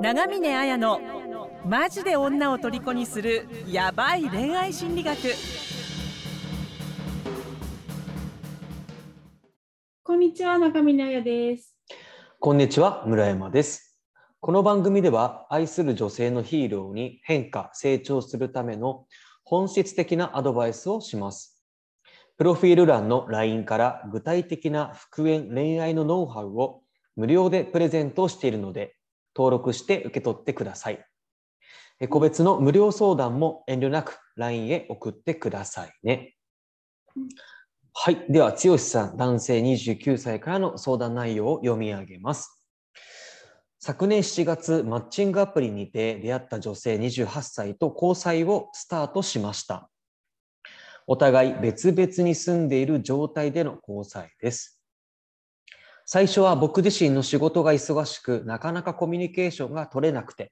長峰綾のマジで女を虜にするヤバい恋愛心理学。こんにちは中峰彩です。こんにちは村山です。この番組では愛する女性のヒーローに変化成長するための本質的なアドバイスをします。プロフィール欄の LINE から具体的な復縁恋愛のノウハウを無料でプレゼントしているので登録して受け取ってください。個別の無料相談も遠慮なく LINE へ送ってくださいね。はい。では、剛さん、男性29歳からの相談内容を読み上げます。昨年7月、マッチングアプリにて出会った女性28歳と交際をスタートしました。お互い別々に住んでいる状態での交際です。最初は僕自身の仕事が忙しく、なかなかコミュニケーションが取れなくて、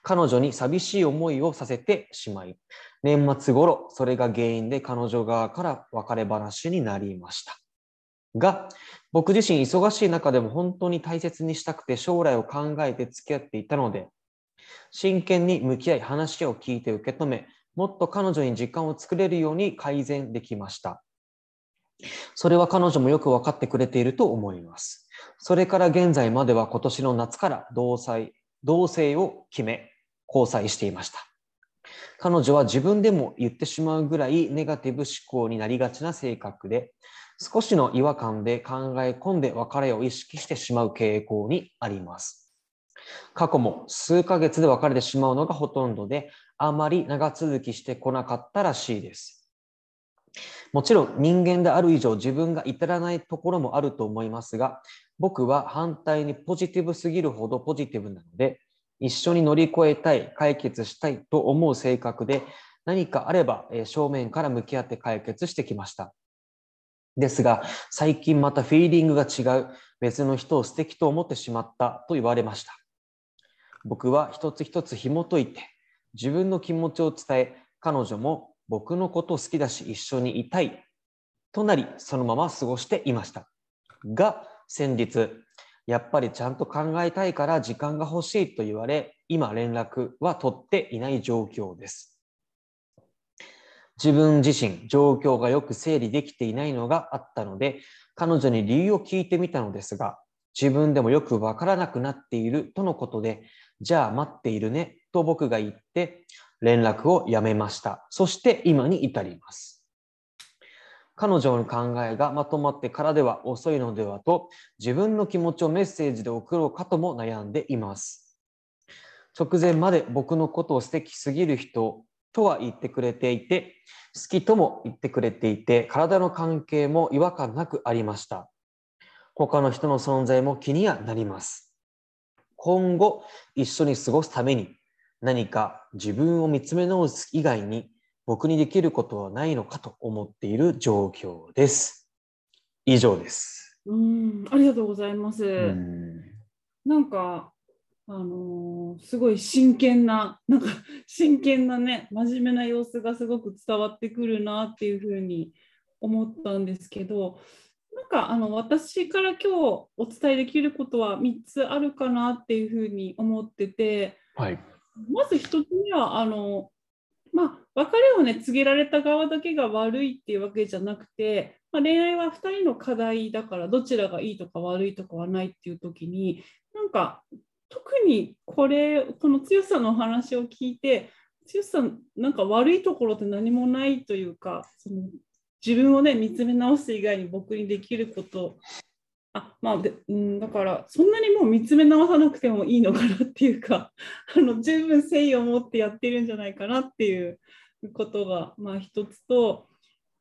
彼女に寂しい思いをさせてしまい、年末頃、それが原因で彼女側から別れ話になりました。が、僕自身忙しい中でも本当に大切にしたくて将来を考えて付き合っていたので、真剣に向き合い話を聞いて受け止め、もっと彼女に時間を作れるように改善できました。それは彼女もよく分かってくれていると思います。それから現在までは今年の夏から同棲同棲を決め、交際していました。彼女は自分でも言ってしまうぐらいネガティブ思考になりがちな性格で、少しの違和感で考え込んで別れを意識してしまう傾向にあります。過去も数ヶ月で別れてしまうのがほとんどで、あまり長続きしてこなかったらしいです。もちろん人間である以上自分が至らないところもあると思いますが、僕は反対にポジティブすぎるほどポジティブなので、一緒に乗り越えたい、解決したいと思う性格で、何かあれば正面から向き合って解決してきました。ですが、最近またフィーリングが違う、別の人を素敵と思ってしまったと言われました。僕は一つ一つ紐解いて、自分の気持ちを伝え、彼女も僕のこと好きだし一緒にいたいとなり、そのまま過ごしていました。が、先日、やっぱりちゃんと考えたいから時間が欲しいと言われ、今連絡は取っていない状況です。自分自身、状況がよく整理できていないのがあったので、彼女に理由を聞いてみたのですが、自分でもよくわからなくなっているとのことで、じゃあ待っているねと僕が言って、連絡をやめました。そして今に至ります。彼女の考えがまとまってからでは遅いのではと自分の気持ちをメッセージで送ろうかとも悩んでいます。直前まで僕のことを素敵すぎる人とは言ってくれていて、好きとも言ってくれていて、体の関係も違和感なくありました。他の人の存在も気にはなります。今後一緒に過ごすために何か自分を見つめ直す以外に僕にできることはないのかと思っている状況です。以上です。うんありがとうございます。なんかあのー、すごい真剣ななんか真剣なね真面目な様子がすごく伝わってくるなっていうふうに思ったんですけどなんかあの私から今日お伝えできることは3つあるかなっていうふうに思ってて、はい、まず一つ目はあの、まあ、別れをね告げられた側だけが悪いっていうわけじゃなくて、まあ、恋愛は2人の課題だからどちらがいいとか悪いとかはないっていう時になんか特にこれこの強さのお話を聞いて強さなんか悪いところって何もないというかその自分をね見つめ直す以外に僕にできることあまあで、うん、だからそんなにもう見つめ直さなくてもいいのかなっていうか あの十分誠意を持ってやってるんじゃないかなっていうことが、まあ、一つと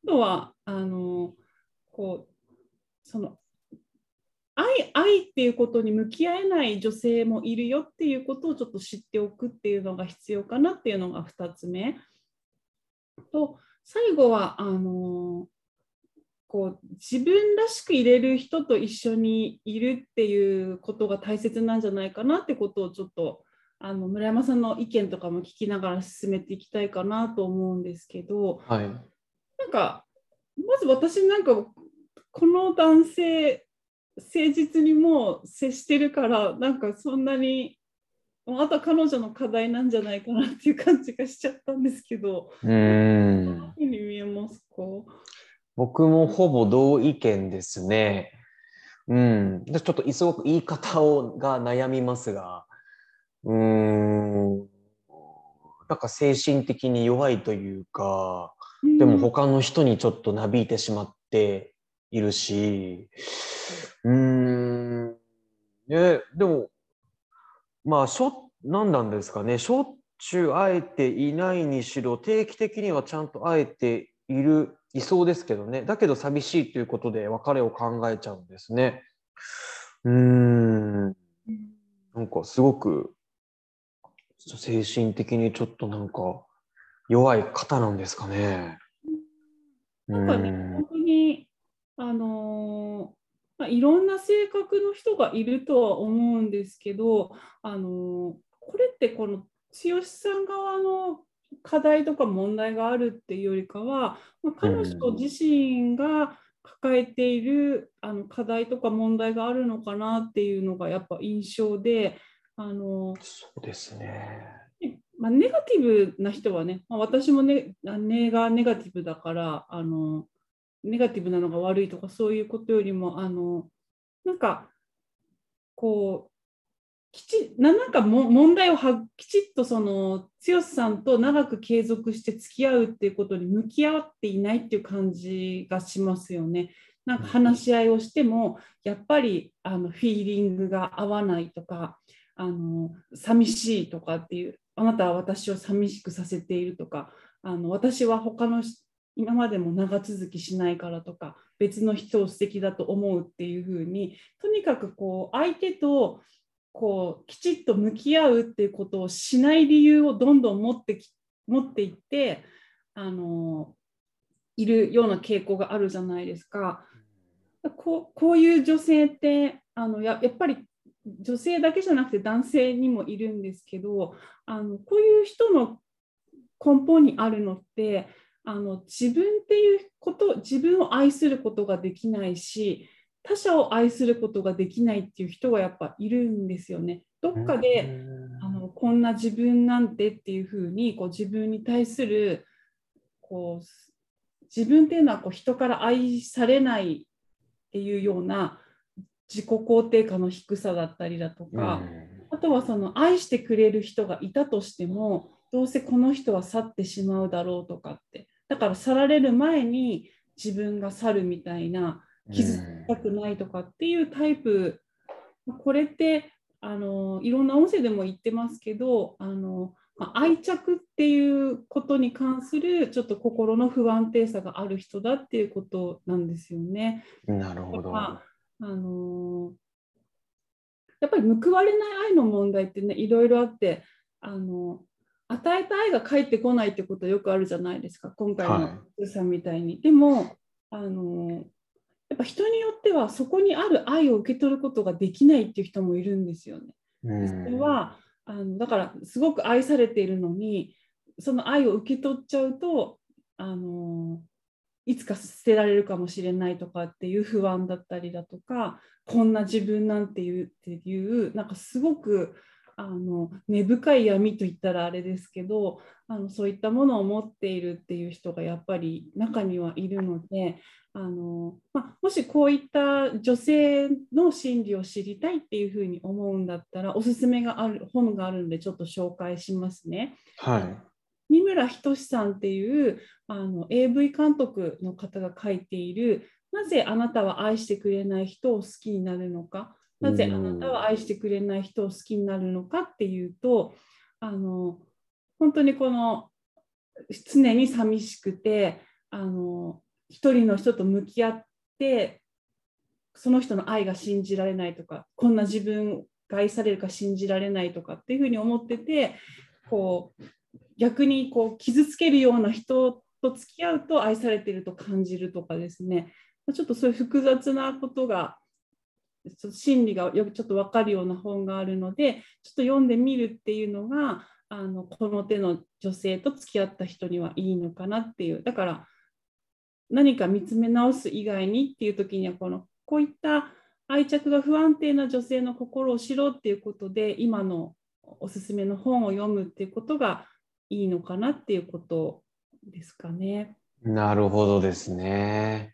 あとはあのこうその愛愛っていうことに向き合えない女性もいるよっていうことをちょっと知っておくっていうのが必要かなっていうのが2つ目。と最後はあのこう自分らしくいれる人と一緒にいるっていうことが大切なんじゃないかなってことをちょっとあの村山さんの意見とかも聞きながら進めていきたいかなと思うんですけど、はい、なんかまず私なんかこの男性誠実にもう接してるからなんかそんなにあとは彼女の課題なんじゃないかなっていう感じがしちゃったんですけど、うーん。どういうふうに見えますか？僕もほぼ同意見ですね。うん。でちょっとすごく言い方をが悩みますが、うーん。なんか精神的に弱いというか、でも他の人にちょっとなびいてしまっているし、うーん。ね、でも、まあ、しょ、何なんですかね、しょっちゅう会えていないにしろ、定期的にはちゃんと会えている、いそうですけどね。だけど寂しいということで別れを考えちゃうんですね。うーん。うんなんかすごく精神的にちょっとなんか弱い方なんですかね。なんかね、うん本当に、あのーまあ、いろんな性格の人がいるとは思うんですけど、あのーこれってこの剛さん側の課題とか問題があるっていうよりかは、まあ、彼女自身が抱えているあの課題とか問題があるのかなっていうのがやっぱ印象で、あのーそうですね。まあ、ネガティブな人はね、まあ、私もね、あネがネガティブだからあの、ネガティブなのが悪いとかそういうことよりも、あのなんか、こう、きちななんかも問題をはきちっとその剛さんと長く継続して付き合うっていうことに向き合っていないっていう感じがしますよね。なんか話し合いをしてもやっぱりあのフィーリングが合わないとかあの寂しいとかっていうあなたは私を寂しくさせているとかあの私は他の今までも長続きしないからとか別の人を素敵だと思うっていうふうにとにかくこう相手とこうきちっと向き合うっていうことをしない理由をどんどん持ってき持っていってあのいるような傾向があるじゃないですか。こうこういう女性ってあのややっぱり女性だけじゃなくて男性にもいるんですけどあのこういう人の根本にあるのってあの自分っていうこと自分を愛することができないし他者を愛することができないっていう人がやっぱいるんですよね。どっかで、あのこんな自分なんてっていうふうにこう自分に対するこう自分っていうのはこう人から愛されないっていうような自己肯定感の低さだったりだとか、あとはその愛してくれる人がいたとしてもどうせこの人は去ってしまうだろうとかって。だから去られる前に自分が去るみたいな傷つきたくないとかっていうタイプ、これってあのいろんな音声でも言ってますけどあの、まあ愛着っていうことに関するちょっと心の不安定さがある人だっていうことなんですよね。なるほど。まああのやっぱり報われない愛の問題ってねいろいろあってあの与えた愛が返ってこないってことはよくあるじゃないですか今回はいのさんみたいに。でもあのやっぱ人によってはそこにある愛を受け取ることができないっていう人もいるんですよね。うんそれはあのだからすごく愛されているのにその愛を受け取っちゃうとあのいつか捨てられるかもしれないとかっていう不安だったりだとかこんな自分なんていうっていうなんかすごくあの根深い闇といったらあれですけどあのそういったものを持っているっていう人がやっぱり中にはいるのであの、まあ、もしこういった女性の心理を知りたいっていうふうに思うんだったらおすすめがある本があるのでちょっと紹介しますね。はい。三村仁さんっていうあの AV 監督の方が書いている「なぜあなたは愛してくれない人を好きになるのか」なぜあなたは愛してくれない人を好きになるのかっていうとあの本当にこの常に寂しくてあの一人の人と向き合ってその人の愛が信じられないとかこんな自分が愛されるか信じられないとかっていうふうに思っててこう逆にこう傷つけるような人と付き合うと愛されていると感じるとかですね。ちょっとそういう複雑なことがちょっと心理がよくちょっと分かるような本があるのでちょっと読んでみるっていうのがあのこの手の女性と付き合った人にはいいのかなっていうだから何か見つめ直す以外にっていう時にはこのこういった愛着が不安定な女性の心を知ろうっていうことで今のおすすめの本を読むっていうことがいいのかなっていうことですかね。なるほどですね。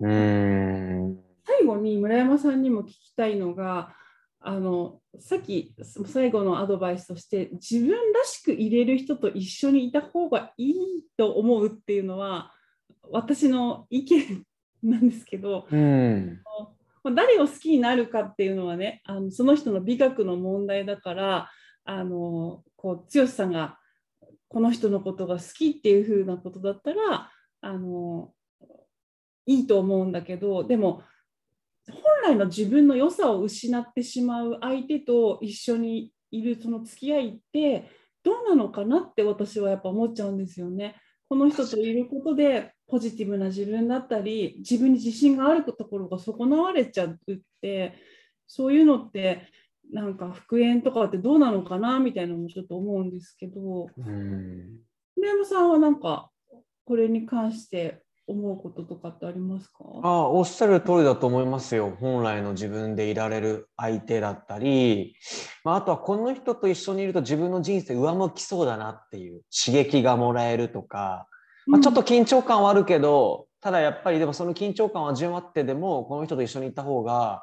うん。最後に村山さんにも聞きたいのがあのさっき最後のアドバイスとして自分らしく入れる人と一緒にいた方がいいと思うっていうのは私の意見なんですけど、うん。誰を好きになるかっていうのはねあのその人の美学の問題だからあのこう剛さんがこの人のことが好きっていう風なことだったらあのいいと思うんだけどでも本来の自分の良さを失ってしまう相手と一緒にいるその付き合いってどうなのかなって私はやっぱ思っちゃうんですよね。この人といることでポジティブな自分だったり自分に自信があるところが損なわれちゃうってそういうのってなんか復縁とかってどうなのかなみたいなのもちょっと思うんですけどうん村山さんはなんかこれに関して思うこととかってありますか？ああ、おっしゃる通りだと思いますよ。本来の自分でいられる相手だったり、まあ、あとはこの人と一緒にいると自分の人生上向きそうだなっていう刺激がもらえるとか、まあ、ちょっと緊張感はあるけど、ただやっぱりでもその緊張感を味わってでもこの人と一緒にいた方が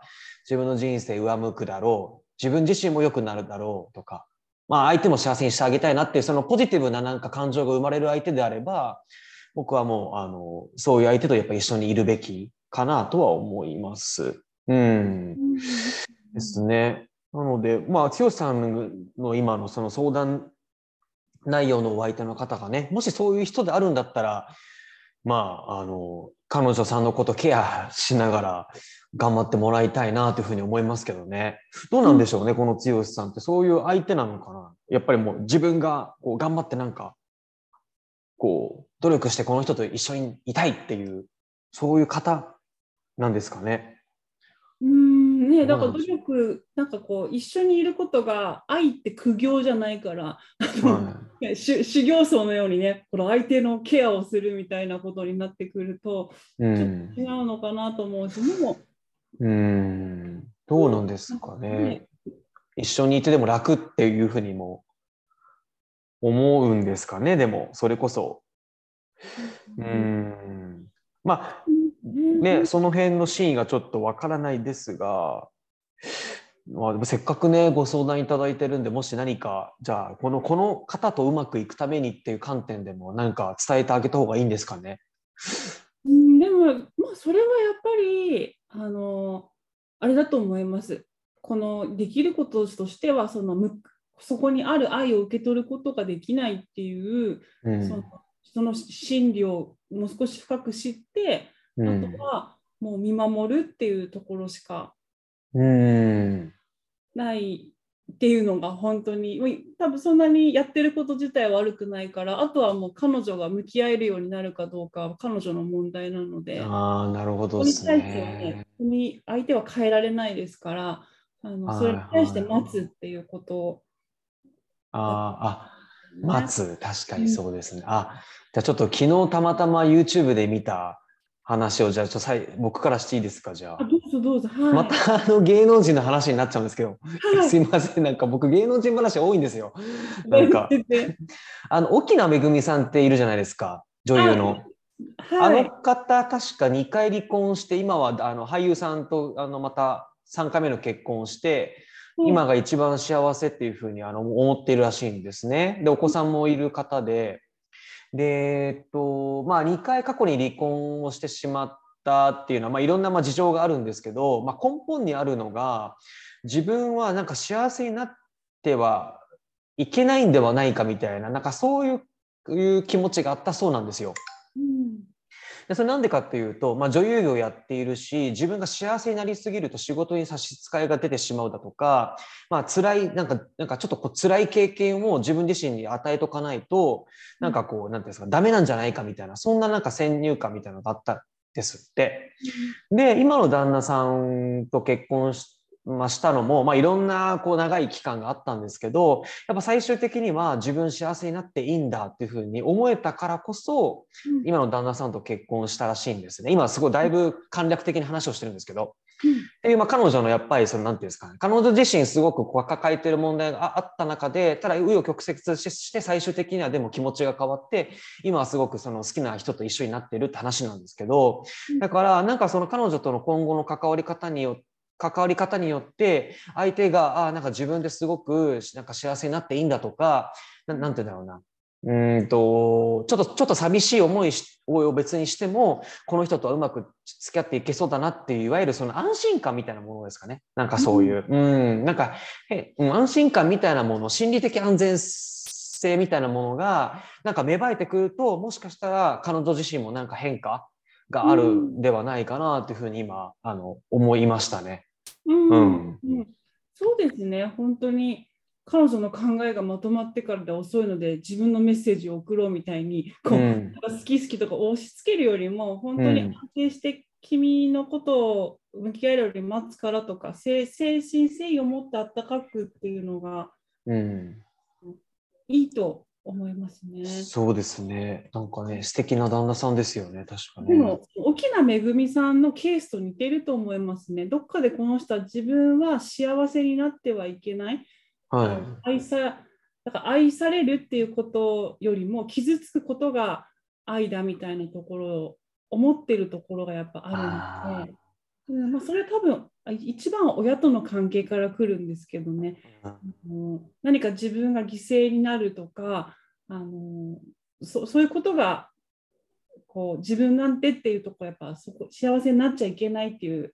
自分の人生上向くだろう自分自身も良くなるだろうとか、まあ、相手も幸せにしてあげたいなっていうそのポジティブななんか感情が生まれる相手であれば僕はもうあのそういう相手とやっぱ一緒にいるべきかなとは思います。うんですね。なので、まあ、剛さんの今のその相談内容のお相手の方がね、もしそういう人であるんだったら、まあ、あの、彼女さんのことケアしながら頑張ってもらいたいなというふうに思いますけどね。どうなんでしょうね、この剛さんって。そういう相手なのかなやっぱりもう自分がこう頑張ってなんか、こう、努力してこの人と一緒にいたいっていう、そういう方なんですかね。うんね、だから努力、なんかこう、一緒にいることが愛って苦行じゃないから、はね修 修行僧のようにね、この相手のケアをするみたいなことになってくると、い。うちょっんと違うのかなと思うし、でも、うーんどうなんですかねね。一緒にいてでも楽っていうふうにも思うんですかね、でも、それこそ。うーん。まあ、ね、その辺の真意がちょっとわからないですが、まあ、でもせっかくね、ご相談いただいてるんで、もし何か、じゃあ、この、この方とうまくいくためにっていう観点でも、何か伝えてあげた方がいいんですかね？うんでも、まあ、それはやっぱり、あの、あれだと思います。このできることとしては、そのむそこにある愛を受け取ることができないっていう、うんそのその心理をもう少し深く知って、あうん。とはもう見守るっていうところしかうん。ないっていうのが本当に多分そんなにやってること自体は悪くないからあとはもう彼女が向き合えるようになるかどうかは彼女の問題なので。ああ、なるほどですそれに対してはね相手は変えられないですからあのはいそれに対して待つっていうこと。を、あーあ、ね待つ、確かにそうですね。あ、じゃあちょっと昨日たまたま YouTube で見た話を、じゃあちょっとさい僕からしていいですか、じゃあ。あ。どうぞどうぞ。はい、またあの芸能人の話になっちゃうんですけど、はい。すいません、なんか僕芸能人話多いんですよ。なんか、あの、沖縄めぐみさんっているじゃないですか、女優の。あはい。の方、確か2回離婚して、今はあの俳優さんとあのまた3回目の結婚をして、今が一番幸せっていうふうにあの思っているらしいんですね。で、お子さんもいる方で、で、えっと、まあ、2回過去に離婚をしてしまったっていうのは、まあ、いろんなまあ事情があるんですけど、まあ、根本にあるのが、自分はなんか幸せになってはいけないんではないかみたいな、なんかそういういう気持ちがあったそうなんですよ。うんでそれなんでかっていうと、まあ、女優業やっているし自分が幸せになりすぎると仕事に差し支えが出てしまうだとか、まあ辛いなんかなんかちょっとこう辛い経験を自分自身に与えとかないとなんかこうなんていうんですかダメなんじゃないかみたいなそんななんか先入観みたいなのがあったんですって。で今の旦那さんと結婚しまあ、したのも、まあ、いろんなこう長い期間があったんですけどやっぱ最終的には自分幸せになっていいんだっていうふうに思えたからこそ、うん。今の旦那さんと結婚したらしいんですね。今すごいだいぶ簡略的に話をしてるんですけど、っていうまあ彼女のやっぱりそのなんていうんですかね彼女自身すごくこう抱えてる問題がああった中でただ紆余曲折しして最終的にはでも気持ちが変わって今はすごくその好きな人と一緒になってるって話なんですけど。うん。だからなんかその彼女との今後の関わり方によって関わり方によって相手があなんか自分ですごくなんか幸せになっていいんだとかななんて言うんだろうな。うーんとちょっとちょっと寂しい思いしを別にしてもこの人とはうまく付き合っていけそうだなっていういわゆるその安心感みたいなものですかね。なんかそういう、うん、なんかへうん安心感みたいなもの心理的安全性みたいなものがなんか芽生えてくるともしかしたら彼女自身もなんか変化があるん。ではないかなというふうに今あの思いましたね。うん。うん。うん。そうですね、本当に彼女の考えがまとまってからで遅いので、自分のメッセージを送ろうみたいに、こううん。好き好きとか押し付けるよりも、本当にうん。安定して君のことを向き合えるより待つからとか、精精神誠意を持ってあったかくっていうのがうん。いいと思いますね。そうですね。なんかね、素敵な旦那さんですよね、確かね。でも、沖縄めぐみさんのケースと似てると思いますね。どっかでこの人は自分は幸せになってはいけない。は愛さだから愛されるっていうことよりも傷つくことが愛だみたいなところを思ってるところがやっぱあるので、うんまあ、それ多分あ一番は親との関係から来るんですけどね、い。あの何か自分が犠牲になるとかあのそそういうことがこう自分なんてっていうところやっぱそこ幸せになっちゃいけないっていう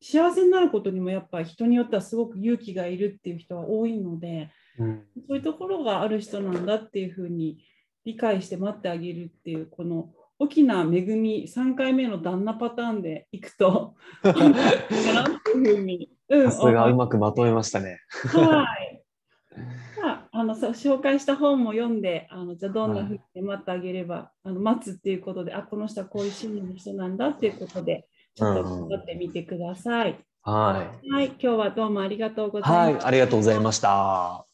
幸せになることにもやっぱ人によってはすごく勇気がいるっていう人は多いのでうんそういうところがある人なんだっていうふうに理解して待ってあげるっていうこの沖縄恵み3回目の旦那パターンでいくといいかなっていうふうに、うん、さすがうまくまとめましたね。はい。まあ、あのさ紹介した本も読んで、あのじゃあどんなふうに待ってあげれば、あの待つっていうことで、あこの人はこういう心理の人なんだっていうことで、ちょっと頑張ってみてください。ははい、今日はどうもありがとうごい。ざはいいま、す。ありがとうございました。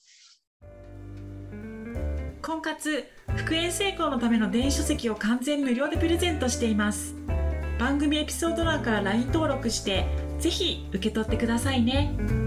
婚活復縁成功のための電子書籍を完全無料でプレゼントしています。番組エピソード欄から LINE 登録してぜひ受け取ってくださいね。